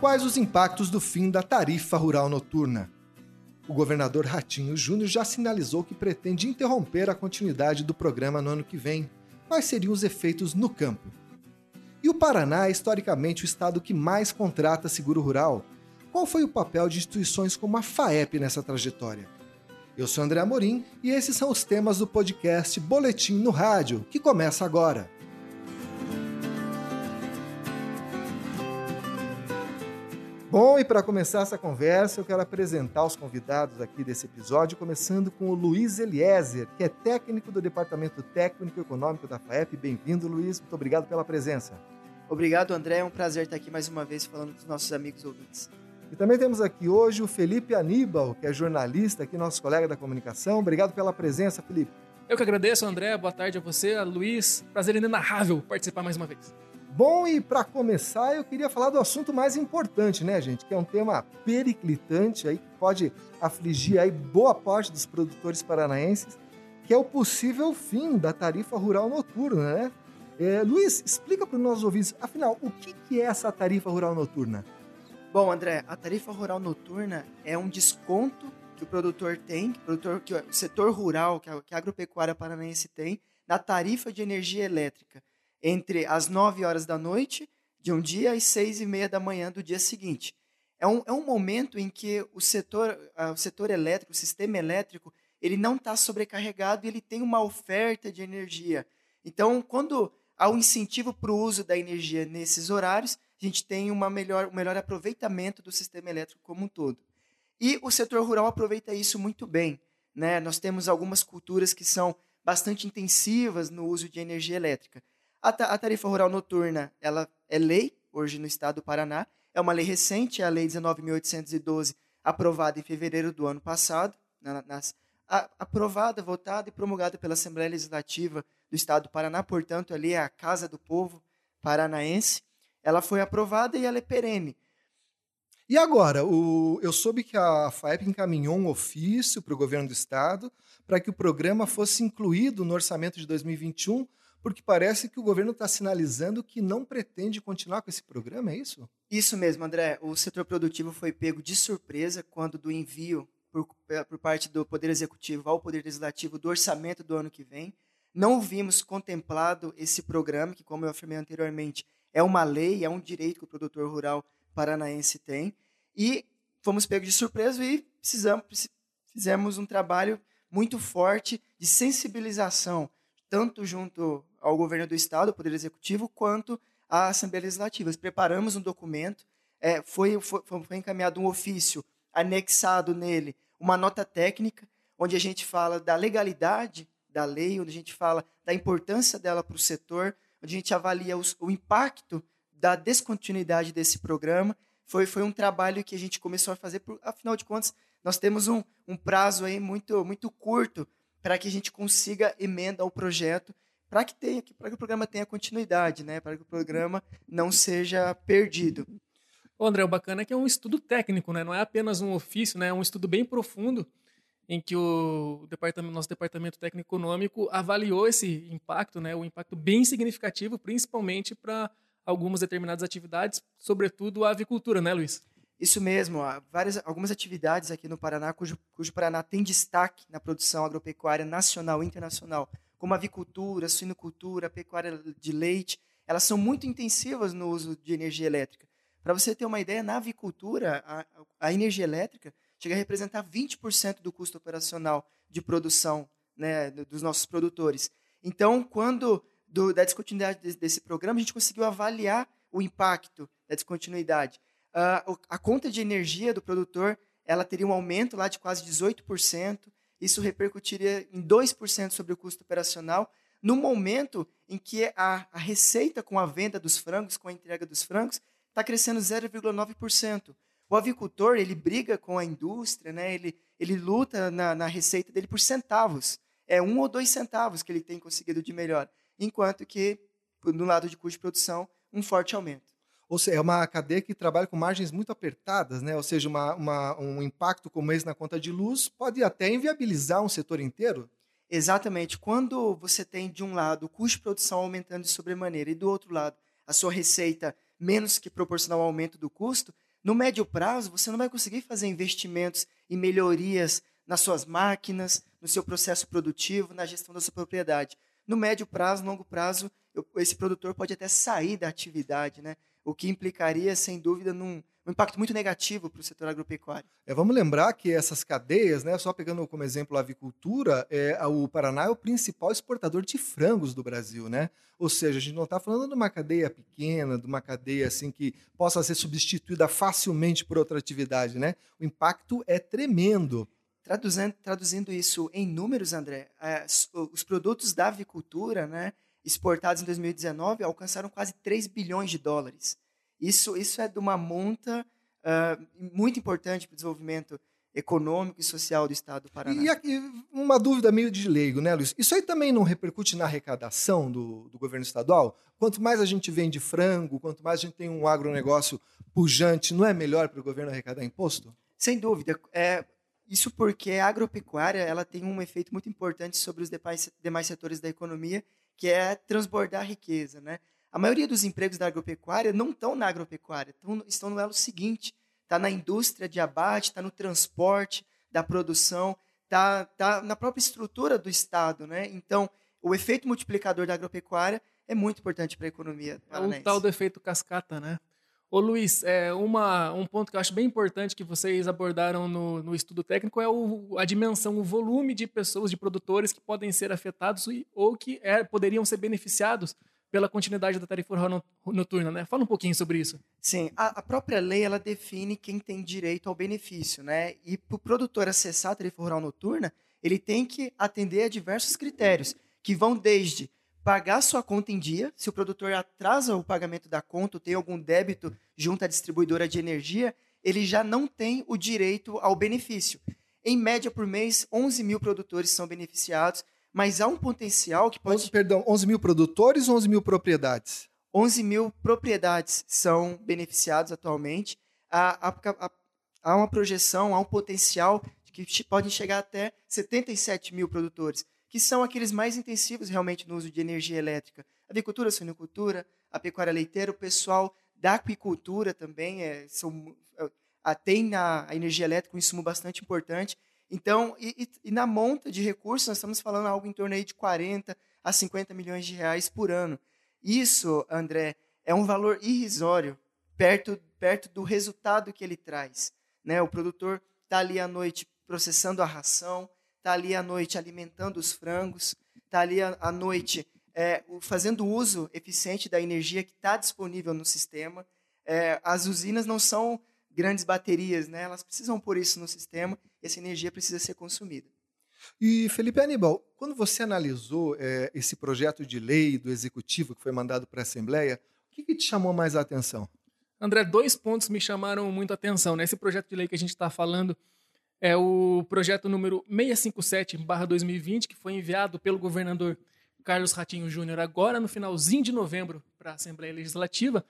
Quais os impactos do fim da tarifa rural noturna? O governador Ratinho Júnior já sinalizou que pretende interromper a continuidade do programa no ano que vem. Quais seriam os efeitos no campo? E o Paraná é historicamente o estado que mais contrata seguro rural. Qual foi o papel de instituições como a FAEP nessa trajetória? Eu sou André Amorim e esses são os temas do podcast Boletim no Rádio, que começa agora. Bom, e para começar essa conversa, eu quero apresentar os convidados aqui desse episódio, começando com o Luiz Eliezer, que é técnico do Departamento Técnico Econômico da FAEP. Bem-vindo, Luiz. Muito obrigado pela presença. Obrigado, André. É um prazer estar aqui mais uma vez falando com os nossos amigos ouvintes. E também temos aqui hoje o Felipe Aníbal, que é jornalista aqui, nosso colega da comunicação. Obrigado pela presença, Felipe. Eu que agradeço, André. Boa tarde a você, a Luiz. Prazer inenarrável participar mais uma vez. Bom, e para começar, eu queria falar do assunto mais importante, né, gente? Que é um tema periclitante aí que pode afligir aí boa parte dos produtores paranaenses, que é o possível fim da tarifa rural noturna, né? É, Luiz, explica para os nossos ouvintes, afinal, o que, que é essa tarifa rural noturna? Bom, André, a tarifa rural noturna é um desconto que o produtor tem, que o, produtor, que o setor rural, que a, que a agropecuária paranaense tem, na tarifa de energia elétrica entre as 9 horas da noite de um dia e 6 e meia da manhã do dia seguinte. É um, é um momento em que o setor, uh, o setor elétrico, o sistema elétrico, ele não está sobrecarregado e ele tem uma oferta de energia. Então, quando há um incentivo para o uso da energia nesses horários, a gente tem uma melhor, um melhor aproveitamento do sistema elétrico como um todo. E o setor rural aproveita isso muito bem. Né? Nós temos algumas culturas que são bastante intensivas no uso de energia elétrica. A, ta a tarifa rural noturna, ela é lei hoje no estado do Paraná. É uma lei recente, é a Lei 19.812, aprovada em fevereiro do ano passado, na, nas, a, aprovada, votada e promulgada pela Assembleia Legislativa do Estado do Paraná, portanto, ali é a Casa do Povo paranaense. Ela foi aprovada e ela é perene. E agora, o, eu soube que a FAEP encaminhou um ofício para o governo do estado para que o programa fosse incluído no orçamento de 2021 porque parece que o governo está sinalizando que não pretende continuar com esse programa, é isso? Isso mesmo, André. O setor produtivo foi pego de surpresa quando do envio por, por parte do Poder Executivo ao Poder Legislativo do orçamento do ano que vem. Não vimos contemplado esse programa, que, como eu afirmei anteriormente, é uma lei, é um direito que o produtor rural paranaense tem. E fomos pegos de surpresa e precisamos, fizemos um trabalho muito forte de sensibilização, tanto junto ao governo do Estado, ao Poder Executivo, quanto à Assembleia Legislativa. preparamos um documento, é, foi, foi, foi encaminhado um ofício, anexado nele uma nota técnica, onde a gente fala da legalidade da lei, onde a gente fala da importância dela para o setor, onde a gente avalia os, o impacto da descontinuidade desse programa. Foi, foi um trabalho que a gente começou a fazer, por, afinal de contas, nós temos um, um prazo aí muito, muito curto para que a gente consiga emenda ao projeto para que tenha, para que o programa tenha continuidade, né? Para que o programa não seja perdido. Ô André, o bacana é que é um estudo técnico, né? Não é apenas um ofício, né? É um estudo bem profundo em que o departamento, nosso departamento técnico econômico avaliou esse impacto, né? O impacto bem significativo, principalmente para algumas determinadas atividades, sobretudo a avicultura, né, Luiz? Isso mesmo, várias, algumas atividades aqui no Paraná, cujo, cujo Paraná tem destaque na produção agropecuária nacional e internacional como avicultura, suinocultura, pecuária de leite, elas são muito intensivas no uso de energia elétrica. Para você ter uma ideia, na avicultura, a, a energia elétrica chega a representar 20% do custo operacional de produção né, dos nossos produtores. Então, quando do, da descontinuidade desse, desse, programa, a gente conseguiu avaliar o impacto da descontinuidade. Uh, a conta de energia do produtor ela teria um aumento lá de quase 18%, isso repercutiria em 2% sobre o custo operacional, no momento em que a, a receita com a venda dos frangos, com a entrega dos frangos, está crescendo 0,9%. O avicultor ele briga com a indústria, né? ele, ele luta na, na receita dele por centavos. É um ou dois centavos que ele tem conseguido de melhor, enquanto que, no lado de custo de produção, um forte aumento. Ou seja, é uma cadeia que trabalha com margens muito apertadas, né? ou seja, uma, uma, um impacto como esse na conta de luz pode até inviabilizar um setor inteiro? Exatamente. Quando você tem, de um lado, o custo de produção aumentando de sobremaneira e, do outro lado, a sua receita menos que proporcional ao aumento do custo, No médio prazo, você não vai conseguir fazer investimentos e melhorias nas suas máquinas, no seu processo produtivo, na gestão da sua propriedade. No médio prazo, longo prazo, esse produtor pode até sair da atividade, né? O que implicaria, sem dúvida, num um impacto muito negativo para o setor agropecuário. É, vamos lembrar que essas cadeias, né, só pegando como exemplo a avicultura, é, o Paraná é o principal exportador de frangos do Brasil, né? Ou seja, a gente não está falando de uma cadeia pequena, de uma cadeia assim que possa ser substituída facilmente por outra atividade, né? O impacto é tremendo. Traduzindo, traduzindo isso em números, André, é, os produtos da avicultura, né, exportados em 2019 alcançaram quase 3 bilhões de dólares. Isso, isso é de uma monta uh, muito importante para o desenvolvimento econômico e social do Estado do Paraná. E aqui, uma dúvida meio de leigo, né, Luiz? Isso aí também não repercute na arrecadação do, do governo estadual? Quanto mais a gente vende frango, quanto mais a gente tem um agronegócio pujante, não é melhor para o governo arrecadar imposto? Sem dúvida. É, isso porque a agropecuária ela tem um efeito muito importante sobre os demais, demais setores da economia, que é transbordar riqueza. Né? A maioria dos empregos da agropecuária não estão na agropecuária, estão, estão no elo seguinte. Está na indústria de abate, está no transporte da produção, está tá na própria estrutura do Estado. Né? Então, o efeito multiplicador da agropecuária é muito importante para a economia. É o tal do efeito cascata, né? Ô Luiz, é uma, um ponto que eu acho bem importante que vocês abordaram no, no estudo técnico é o, a dimensão, o volume de pessoas, de produtores que podem ser afetados ou que é, poderiam ser beneficiados pela continuidade da tarifa rural noturna, né? Fala um pouquinho sobre isso. Sim, a, a, própria lei ela define quem tem direito ao benefício, né? E para o produtor acessar a tarifa rural noturna, ele tem que atender a diversos critérios, que vão desde pagar sua conta em dia, se o produtor atrasa o pagamento da conta ou tem algum débito junto à distribuidora de energia, ele já não tem o direito ao benefício. Em média, por mês, 11 mil produtores são beneficiados, mas há um potencial que pode. Perdão, 11 mil produtores ou 11 mil propriedades? 11 mil propriedades são beneficiados atualmente. Há, há, há uma projeção, há um potencial que podem chegar até 77 mil produtores que são aqueles mais intensivos realmente no uso de energia elétrica. Avicultura, a suinocultura, a pecuária leiteira, o pessoal da aquicultura também é, são, é, tem na energia elétrica um insumo bastante importante. Então, e, e, na monta de recursos, nós estamos falando algo em torno aí de 40 a 50 milhões de reais por ano. Isso, André, é um valor irrisório perto, perto do resultado que ele traz. Né? O produtor está ali à noite processando a ração, está ali à noite alimentando os frangos, está ali à noite é, fazendo uso eficiente da energia que está disponível no sistema. É, as usinas não são grandes baterias, né? elas precisam pôr isso no sistema e essa energia precisa ser consumida. E Felipe Aníbal, quando você analisou é, esse projeto de lei do Executivo que foi mandado para a Assembleia, o que, que, te chamou mais a atenção? André, dois pontos me chamaram muito a atenção. Né? Esse projeto de lei que a gente está falando é o projeto número 657-2020, que foi enviado pelo governador Carlos Ratinho Júnior agora no finalzinho de novembro para a Assembleia Legislativa.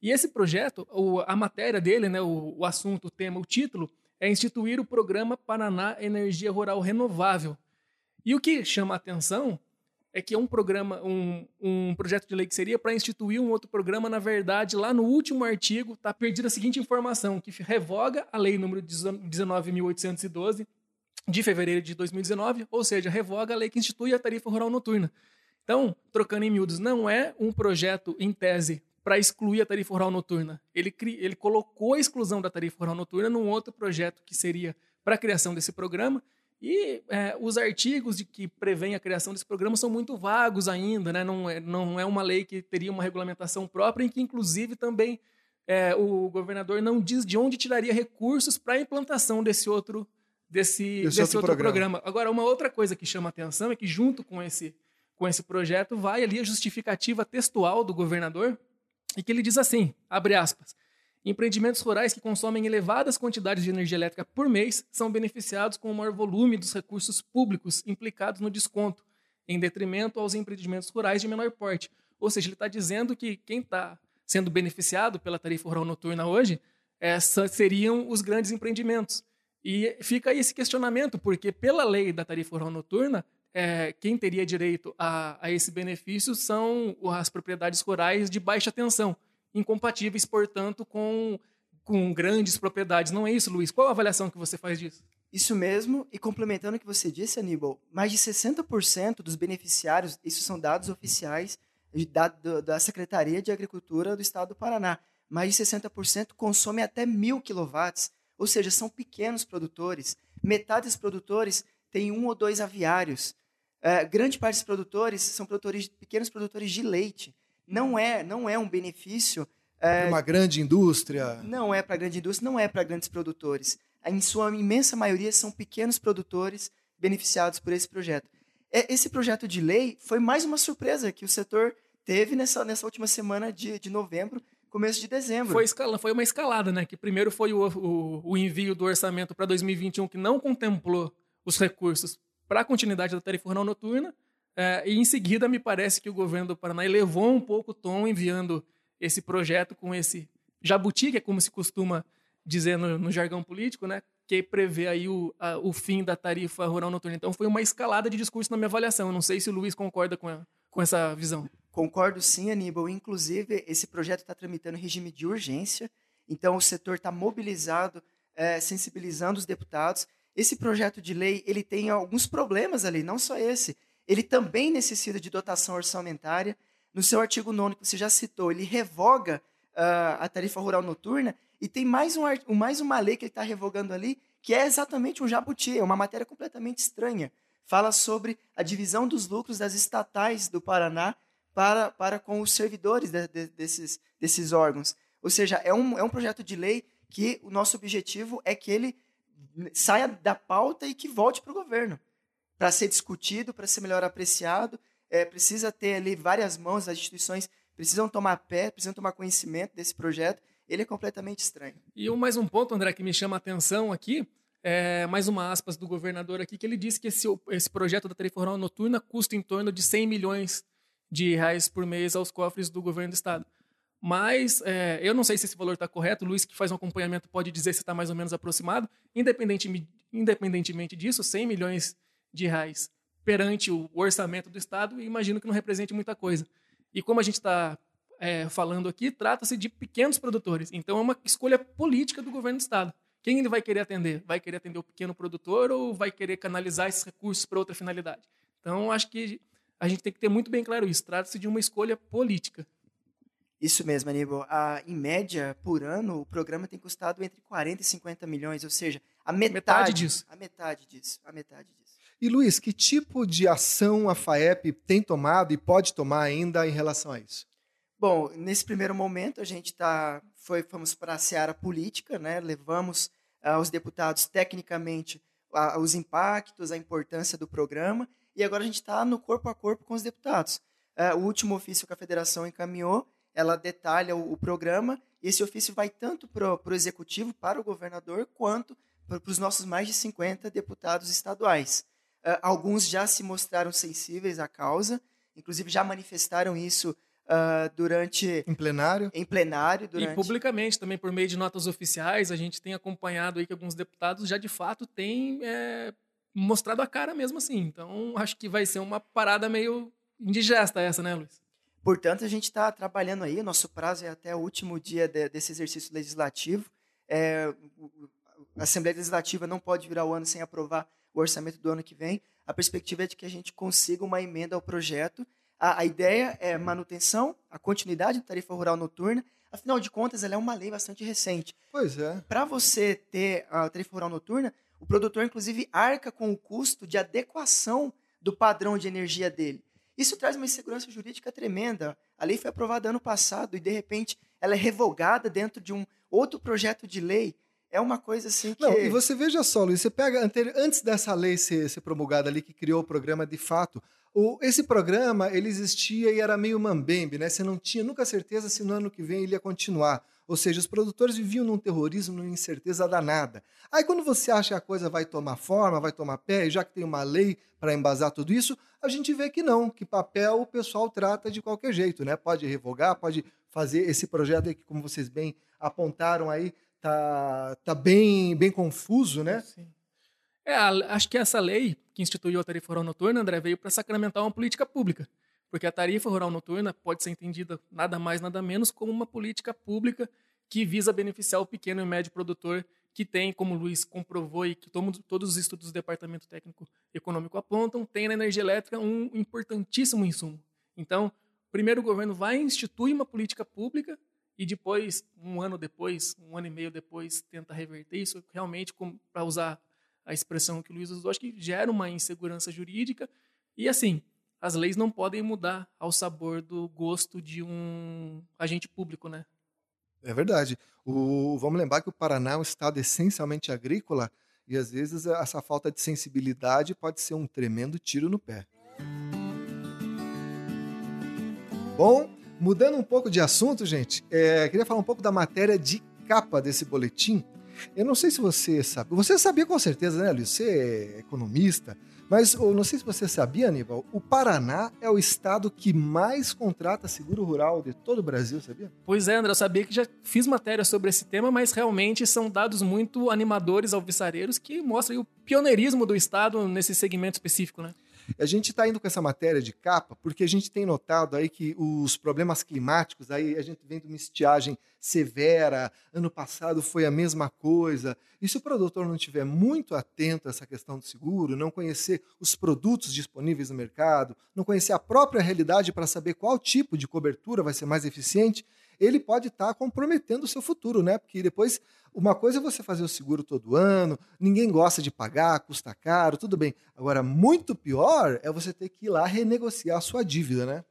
E esse projeto, a matéria dele, né, o, o assunto, o tema, o título, é instituir o programa Paraná Energia Rural Renovável. E o que chama a atenção é que é um programa, um, um projeto de lei que seria para instituir um outro programa, na verdade, lá no último artigo está perdida a seguinte informação, que revoga a lei número 19.812 de fevereiro de 2019, ou seja, revoga a lei que institui a tarifa rural noturna. Então, trocando em miúdos, não é um projeto em tese para excluir a tarifa rural noturna. Ele, ele colocou a exclusão da tarifa rural noturna num outro projeto que seria para a criação desse programa, e é, os artigos de que prevêem a criação desse programa são muito vagos ainda, né? não, é, não é uma lei que teria uma regulamentação própria, em que, inclusive, também é, o governador não diz de onde tiraria recursos para a implantação desse outro, desse, desse, outro, outro programa. programa. Agora, uma outra coisa que chama atenção é que, junto com esse, com esse projeto, vai ali a justificativa textual do governador, e que ele diz assim, abre aspas, Empreendimentos rurais que consomem elevadas quantidades de energia elétrica por mês são beneficiados com o maior volume dos recursos públicos implicados no desconto, em detrimento aos empreendimentos rurais de menor porte. Ou seja, ele está dizendo que quem está sendo beneficiado pela tarifa rural noturna hoje essa seriam os grandes empreendimentos. E fica aí esse questionamento, porque pela lei da tarifa rural noturna, é, quem teria direito a, a esse benefício são as propriedades rurais de baixa tensão incompatíveis, portanto, com com grandes propriedades. Não é isso, Luiz? Qual a avaliação que você faz disso? Isso mesmo, e complementando o que você disse, Aníbal, mais de 60% dos beneficiários, isso são dados oficiais da, da Secretaria de Agricultura do Estado do Paraná, mais de 60% consomem até mil quilowatts, ou seja, são pequenos produtores. Metade dos produtores tem um ou dois aviários. É, grande parte dos produtores são produtores, pequenos produtores de leite. Não é, não é um benefício. É, uma grande indústria. Não é para grande indústria, não é para grandes produtores. Em sua imensa maioria são pequenos produtores beneficiados por esse projeto. É, esse projeto de lei foi mais uma surpresa que o setor teve nessa, nessa última semana de, de novembro, começo de dezembro. Foi, escala, foi uma escalada, né? Que primeiro foi o, o, o envio do orçamento para 2021, que não contemplou os recursos para a continuidade da tarifa rural noturna. É, e em seguida, me parece que o governo do Paraná elevou um pouco o tom, enviando esse projeto com esse jabuti, que é como se costuma dizer no, no jargão político, né? Que prevê aí o, a, o fim da tarifa rural noturna. Então, foi uma escalada de discurso na minha avaliação. Eu não sei se o Luiz concorda com, a, com essa visão. Concordo sim, Aníbal. Inclusive, esse projeto está tramitando em regime de urgência, então o setor está mobilizado, é, sensibilizando os deputados. Esse projeto de lei ele tem alguns problemas ali, não só esse. Ele também necessita de dotação orçamentária. No seu artigo 9 que você já citou, ele revoga uh, a tarifa rural noturna e tem mais, um, mais uma lei que ele está revogando ali, que é exatamente um jabuti, é uma matéria completamente estranha. Fala sobre a divisão dos lucros das estatais do Paraná para, para com os servidores de, de, desses, desses órgãos. Ou seja, é um, é um projeto de lei que o nosso objetivo é que ele saia da pauta e que volte para o governo, para ser discutido, para ser melhor apreciado. É, precisa ter ali várias mãos, as instituições precisam tomar pé, precisam tomar conhecimento desse projeto. Ele é completamente estranho. E mais um ponto, André, que me chama a atenção aqui, é, mais uma aspas do governador aqui, que ele disse que esse, esse projeto da tarifa rural noturna custa em torno de 100 milhões de reais por mês aos cofres do governo do estado. Mas é, eu não sei se esse valor está correto. O Luiz, que faz um acompanhamento, pode dizer se está mais ou menos aproximado. Independente, independentemente disso, 100 milhões de reais perante o orçamento do Estado, imagino que não represente muita coisa. E como a gente está é, falando aqui, trata-se de pequenos produtores. Então é uma escolha política do governo do Estado. Quem ele vai querer atender? Vai querer atender o pequeno produtor ou vai querer canalizar esses recursos para outra finalidade? Então, acho que a gente tem que ter muito bem claro isso. Trata-se de uma escolha política. Isso mesmo, Aníbal. Ah, em média, por ano, o programa tem custado entre 40 e 50 milhões, ou seja, a metade, metade disso. A metade disso. A metade disso. E Luiz, que tipo de ação a FAEP tem tomado e pode tomar ainda em relação a isso? Bom, nesse primeiro momento a gente tá, foi, fomos para a seara política, né? levamos aos deputados tecnicamente os impactos, a importância do programa e agora a gente está no corpo a corpo com os deputados. É, o último ofício que a federação encaminhou, ela detalha o, o programa, e esse ofício vai tanto para o executivo, para o governador, quanto para os nossos mais de 50 deputados estaduais. É, alguns já se mostraram sensíveis à causa, inclusive já manifestaram isso Uh, durante em plenário em plenário durante... e publicamente também por meio de notas oficiais a gente tem acompanhado aí que alguns deputados já de fato têm é, mostrado a cara mesmo assim. Então, acho que vai ser uma parada meio indigesta essa, né, Luiz? Portanto, a gente está trabalhando aí, nosso prazo é até o último dia de, desse exercício legislativo. É, a Assembleia Legislativa não pode virar o ano sem aprovar o orçamento do ano que vem. A perspectiva é de que a gente consiga uma emenda ao projeto. A, a ideia é manutenção, a continuidade da tarifa rural noturna. Afinal de contas, ela é uma lei bastante recente. Pois é. Para você ter a tarifa rural noturna, o produtor, inclusive, arca com o custo de adequação do padrão de energia dele. Isso traz uma insegurança jurídica tremenda. A lei foi aprovada ano passado e, de repente, ela é revogada dentro de um outro projeto de lei. É uma coisa assim que. Não, e você veja só, Luiz, você pega antes dessa lei ser, ser promulgada ali, que criou o programa de fato, o, esse programa ele existia e era meio mambembe, né? Você não tinha nunca certeza se no ano que vem ele ia continuar. Ou seja, os produtores viviam num terrorismo, numa incerteza danada. Aí, quando você acha que a coisa vai tomar forma, vai tomar pé, e já que tem uma lei para embasar tudo isso, a gente vê que não, que papel o pessoal trata de qualquer jeito, né? Pode revogar, pode fazer esse projeto aí que, como vocês bem apontaram aí, tá, tá bem, bem confuso, né? Sim. É, acho que essa lei que instituiu a tarifa rural noturna, André, veio para sacramentar uma política pública porque a tarifa rural noturna pode ser entendida nada mais, nada menos como uma política pública que visa beneficiar o pequeno e médio produtor que tem, como o Luiz comprovou e que todos os estudos do Departamento Técnico Econômico apontam, tem na energia elétrica um importantíssimo insumo. Então, primeiro o governo vai instituir uma política pública e depois, um ano depois, um ano e meio depois, tenta reverter isso, realmente, para usar a expressão que o Luiz usou, acho que gera uma insegurança jurídica. E assim, as leis não podem mudar ao sabor do gosto de um agente público, né? É verdade. O, vamos lembrar que o Paraná é um estado essencialmente agrícola e às vezes essa falta de sensibilidade pode ser um tremendo tiro no pé. Bom, mudando um pouco de assunto, gente, é, queria falar um pouco da matéria de capa desse boletim. Eu não sei se você sabe. Você sabia com certeza, né, Luiz? Você é economista. Mas eu não sei se você sabia, Aníbal, o Paraná é o estado que mais contrata seguro rural de todo o Brasil, sabia? Pois é, André, eu sabia que já fiz matéria sobre esse tema, mas realmente são dados muito animadores alvissareiros que mostram o pioneirismo do estado nesse segmento específico, né? A gente está indo com essa matéria de capa porque a gente tem notado aí que os problemas climáticos, aí a gente vem de uma estiagem severa, ano passado foi a mesma coisa. E se o produtor não estiver muito atento a essa questão do seguro, não conhecer os produtos disponíveis no mercado, não conhecer a própria realidade para saber qual tipo de cobertura vai ser mais eficiente, ele pode estar tá comprometendo o seu futuro, né? Porque depois, uma coisa é você fazer o seguro todo ano, ninguém gosta de pagar, custa caro, tudo bem. Agora, muito pior é você ter que ir lá renegociar a sua dívida, né?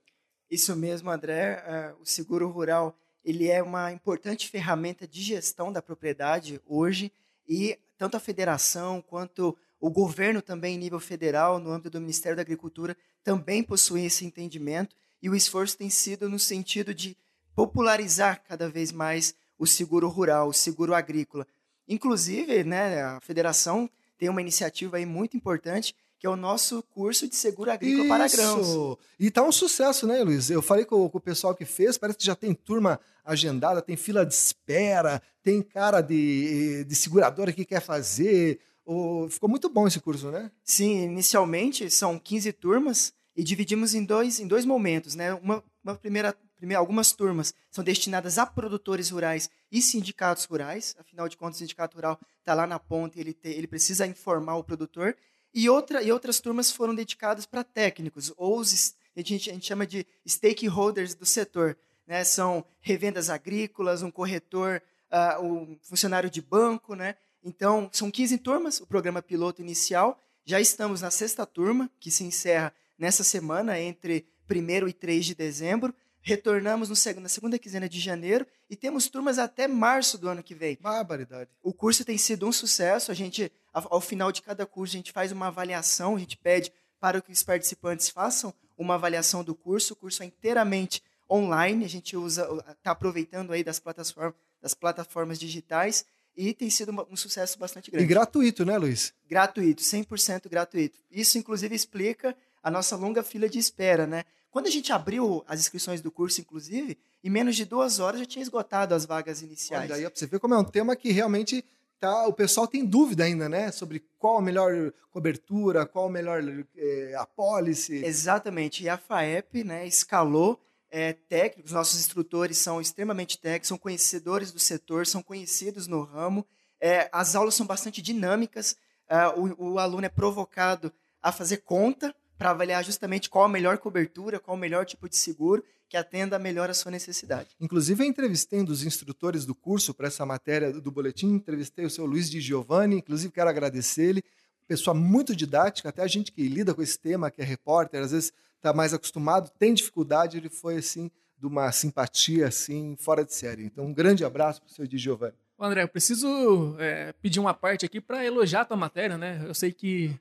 Isso mesmo, André. Uh, o seguro rural ele é uma importante ferramenta de gestão da propriedade hoje e tanto a federação quanto o governo também em nível federal, no âmbito do Ministério da Agricultura, também possuem esse entendimento e o esforço tem sido no sentido de popularizar cada vez mais o seguro rural, o seguro agrícola. Inclusive, né, a federação tem uma iniciativa aí muito importante que é o nosso curso de seguro agrícola Isso. para grãos. E tá um sucesso, né, Luiz? Eu falei com, com, o pessoal que fez, parece que já tem turma agendada, tem fila de espera, tem cara de, de seguradora que quer fazer. Oh, ficou muito bom esse curso, né? Sim, inicialmente são 15 turmas e dividimos em dois, em dois momentos, né? Uma, uma primeira Primeiro, algumas turmas são destinadas a produtores rurais e sindicatos rurais, afinal de contas, o sindicato rural está lá na ponta e ele, te, ele precisa informar o produtor. E, outra, e outras turmas foram dedicadas para técnicos, ou os, a, gente, a gente chama de stakeholders do setor. Né? São revendas agrícolas, um corretor, uh, um funcionário de banco. Né? Então, são 15 turmas, o programa piloto inicial. Já estamos na sexta turma, que se encerra nessa semana, entre 1 e 3 de dezembro. Retornamos no, na segunda quinzena de janeiro e temos turmas até março do ano que vem. Barbaridade. O curso tem sido um sucesso. A gente, ao final de cada curso, a gente faz uma avaliação, a gente pede para que os participantes façam uma avaliação do curso. O curso é inteiramente online, a gente usa, está aproveitando aí das plataformas, das plataformas digitais e tem sido um sucesso bastante grande. E gratuito, né, Luiz? Gratuito, 100% gratuito. Isso, inclusive, explica a nossa longa fila de espera, né? Quando a gente abriu as inscrições do curso, inclusive, em menos de duas horas já tinha esgotado as vagas iniciais. Olha aí, você vê como é um tema que realmente tá, o pessoal tem dúvida ainda, né? Sobre qual a melhor cobertura, qual a melhor é, apólice. Exatamente. E a FAEP né, escalou é, técnicos, nossos instrutores são extremamente técnicos, são conhecedores do setor, são conhecidos no ramo. É, as aulas são bastante dinâmicas, é, o, o aluno é provocado a fazer conta para avaliar justamente qual a melhor cobertura, qual o melhor tipo de seguro que atenda melhor a sua necessidade. Inclusive, eu entrevistei um dos instrutores do curso para essa matéria do boletim, entrevistei o seu Luiz de Giovanni, inclusive quero agradecer ele, pessoa muito didática, até a gente que lida com esse tema, que é repórter, às vezes está mais acostumado, tem dificuldade, ele foi assim, de uma simpatia assim, fora de série. Então, um grande abraço para o seu Di Giovanni. André, eu preciso é, pedir uma parte aqui para elogiar a tua matéria, né? Eu sei que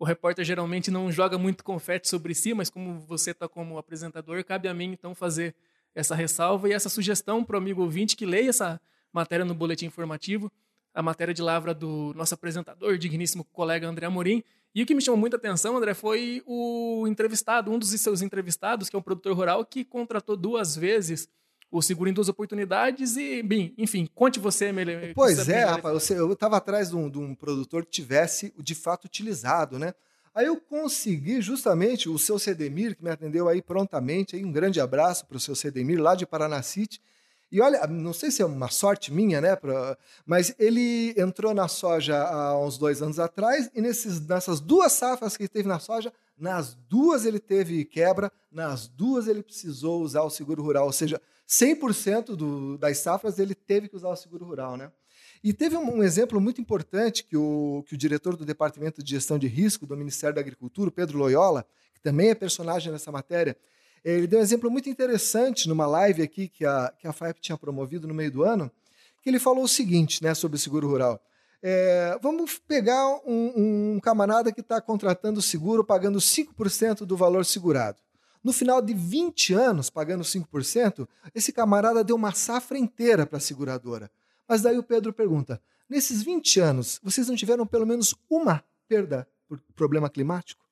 o repórter geralmente não joga muito confete sobre si, mas como você está como apresentador, cabe a mim então fazer essa ressalva e essa sugestão para o amigo ouvinte que leia essa matéria no boletim informativo, a matéria de lavra do nosso apresentador, digníssimo colega André Amorim. E o que me chamou muita atenção, André, foi o entrevistado, um dos seus entrevistados, que é um produtor rural, que contratou duas vezes o seguro em duas oportunidades e, bem, enfim, conte você melhor. Pois é, rapaz, eu estava atrás de um, de um, produtor que tivesse de fato utilizado, né? Aí eu consegui justamente o seu Cedemir, que me atendeu aí prontamente, aí um grande abraço para o seu Cedemir, lá de Paranacite, E olha, não sei se é uma sorte minha, né? Pra, mas ele entrou na soja há uns dois anos atrás e nesses, nessas duas safras que ele teve na soja, nas duas ele teve quebra, nas duas ele precisou usar o seguro rural. Ou seja, 100% do, das safras ele teve que usar o seguro rural, né? E teve um, um, exemplo muito importante que o, que o diretor do Departamento de Gestão de Risco do Ministério da Agricultura, Pedro Loyola, que também é personagem nessa matéria, ele deu um exemplo muito interessante numa live aqui que a, que a FAEP tinha promovido no meio do ano, que ele falou o seguinte né, sobre o seguro rural. É, vamos pegar um, um camarada que está contratando seguro pagando 5% do valor segurado. No final de 20 anos, pagando 5%, esse camarada deu uma safra inteira para a seguradora. Mas daí o Pedro pergunta: nesses 20 anos, vocês não tiveram pelo menos uma perda por problema climático?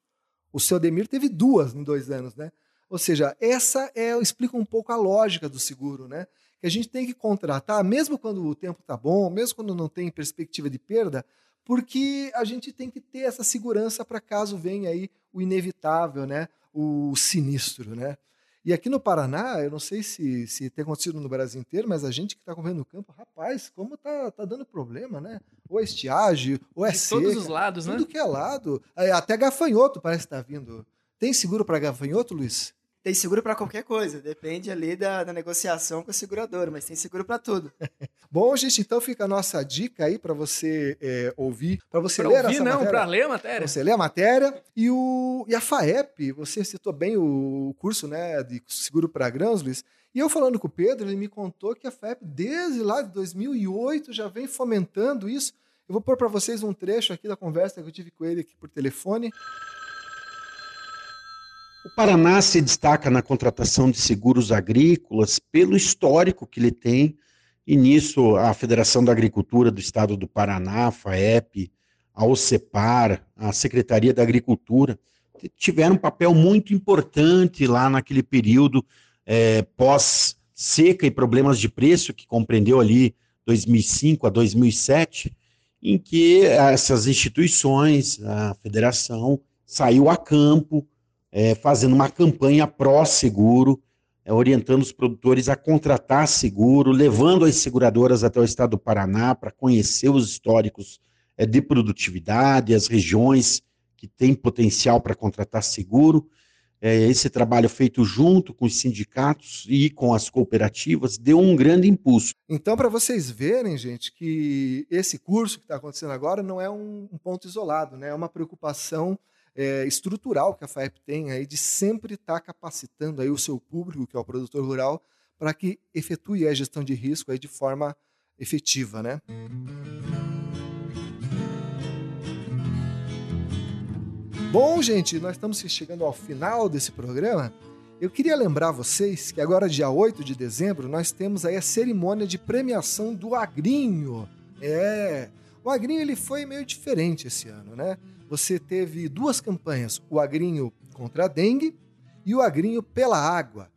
O seu Demir teve duas em dois anos, né? Ou seja, essa é explica um pouco a lógica do seguro, né? Que a gente tem que contratar, mesmo quando o tempo está bom, mesmo quando não tem perspectiva de perda, porque a gente tem que ter essa segurança para caso venha aí o inevitável, né? O sinistro, né? E aqui no Paraná, eu não sei se, se tem acontecido no Brasil inteiro, mas a gente que está correndo no campo, rapaz, como tá, tá dando problema, né? Ou é estiagem, ou é De seca. todos os lados, tudo né? que é lado. Até gafanhoto parece que está vindo. Tem seguro para gafanhoto, Luiz? Tem seguro para qualquer coisa, depende ali da, da negociação com a seguradora, mas tem seguro para tudo. Bom, gente, então fica a nossa dica aí para você é, ouvir, para você Pra ler ouvir, essa não, matéria. pra ler a matéria. Você lê a matéria e, o, e a FAEP, você citou bem o curso né, de seguro para grãos, Luiz. E eu falando com o Pedro, ele me contou que a FAEP, desde lá de 2008, já vem fomentando isso. Eu vou pôr para vocês um trecho aqui da conversa que eu tive com ele aqui por telefone. O Paraná se destaca na contratação de seguros agrícolas pelo histórico que ele tem, e nisso a Federação da Agricultura do Estado do Paraná, a FAEP, a OCEPAR, a Secretaria da Agricultura, tiveram um papel muito importante lá naquele período é, pós-seca e problemas de preço, que compreendeu ali 2005 a 2007, em que essas instituições, a federação, saiu a campo, é, fazendo uma campanha pró-seguro, é, orientando os produtores a contratar seguro, levando as seguradoras até o estado do Paraná para conhecer os históricos é, de produtividade, as regiões que têm potencial para contratar seguro. É, esse trabalho feito junto com os sindicatos e com as cooperativas deu um grande impulso. Então, para vocês verem, gente, que esse curso que está acontecendo agora não é um, um ponto isolado, né? é uma preocupação é, estrutural que a FAEP tem aí de sempre estar tá capacitando aí o seu público, que é o produtor rural, para que efetue a gestão de risco aí de forma efetiva, né? Bom, gente, nós estamos chegando ao final desse programa. Eu queria lembrar vocês que agora, dia 8 de dezembro, nós temos aí a cerimônia de premiação do Agrinho. É, o Agrinho ele foi meio diferente esse ano, né? Você teve duas campanhas, o Agrinho contra a dengue e o Agrinho pela água.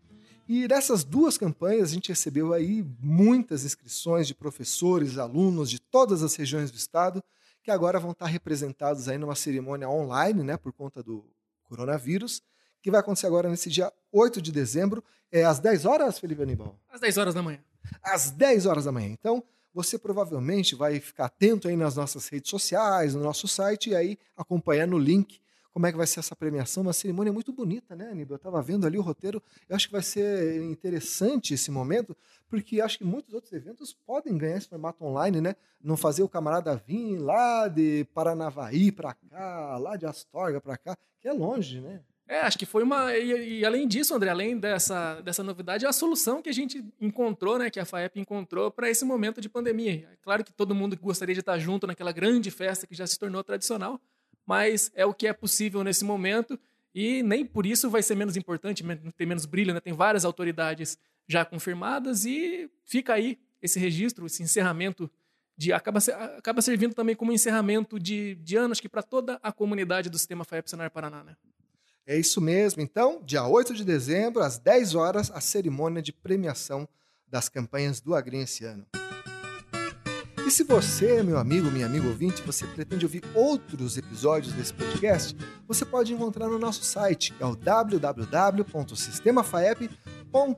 E nessas duas campanhas a gente recebeu aí muitas inscrições de professores, alunos de todas as regiões do estado, que agora vão estar representados aí numa cerimônia online, né, por conta do coronavírus, que vai acontecer agora nesse dia 8 de dezembro, é às 10 horas, Felipe Aníbal? Às 10 horas da manhã. Às 10 horas da manhã. Então, você provavelmente vai ficar atento aí nas nossas redes sociais, no nosso site, e aí acompanhar no link como é que vai ser essa premiação. Uma cerimônia muito bonita, né, Aníbal? Eu estava vendo ali o roteiro, eu acho que vai ser interessante esse momento, porque acho que muitos outros eventos podem ganhar esse formato online, né? Não fazer o camarada vir lá de Paranavaí para cá, lá de Astorga para cá, que é longe, né? É, acho que foi uma. E, e, além disso, André, além dessa, dessa novidade, a solução que a gente encontrou, né, que a FAEP encontrou para esse momento de pandemia. É claro que todo mundo gostaria de estar junto naquela grande festa que já se tornou tradicional, mas é o que é possível nesse momento e nem por isso vai ser menos importante, ter menos brilho. Né? Tem várias autoridades já confirmadas e fica aí esse registro, esse encerramento de acaba, acaba servindo também como encerramento de, de anos que para toda a comunidade do sistema FAEP Senar Paraná. Né? É isso mesmo. Então, dia 8 de dezembro, às 10 horas, a cerimônia de premiação das campanhas do Agrim esse ano. E se você, meu amigo, minha amiga ouvinte, você pretende ouvir outros episódios desse podcast, você pode encontrar no nosso site, que é o www.sistemafaep.com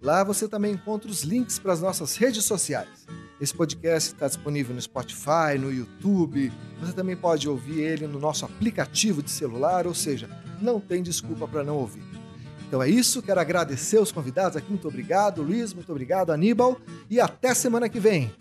Lá você também encontra os links para as nossas redes sociais. Esse podcast está disponível no Spotify, no YouTube. Você também pode ouvir ele no nosso aplicativo de celular, ou seja, não tem desculpa para não ouvir. Então é isso, quero agradecer os convidados aqui, muito obrigado, Luiz, muito obrigado, Aníbal, e até semana que vem.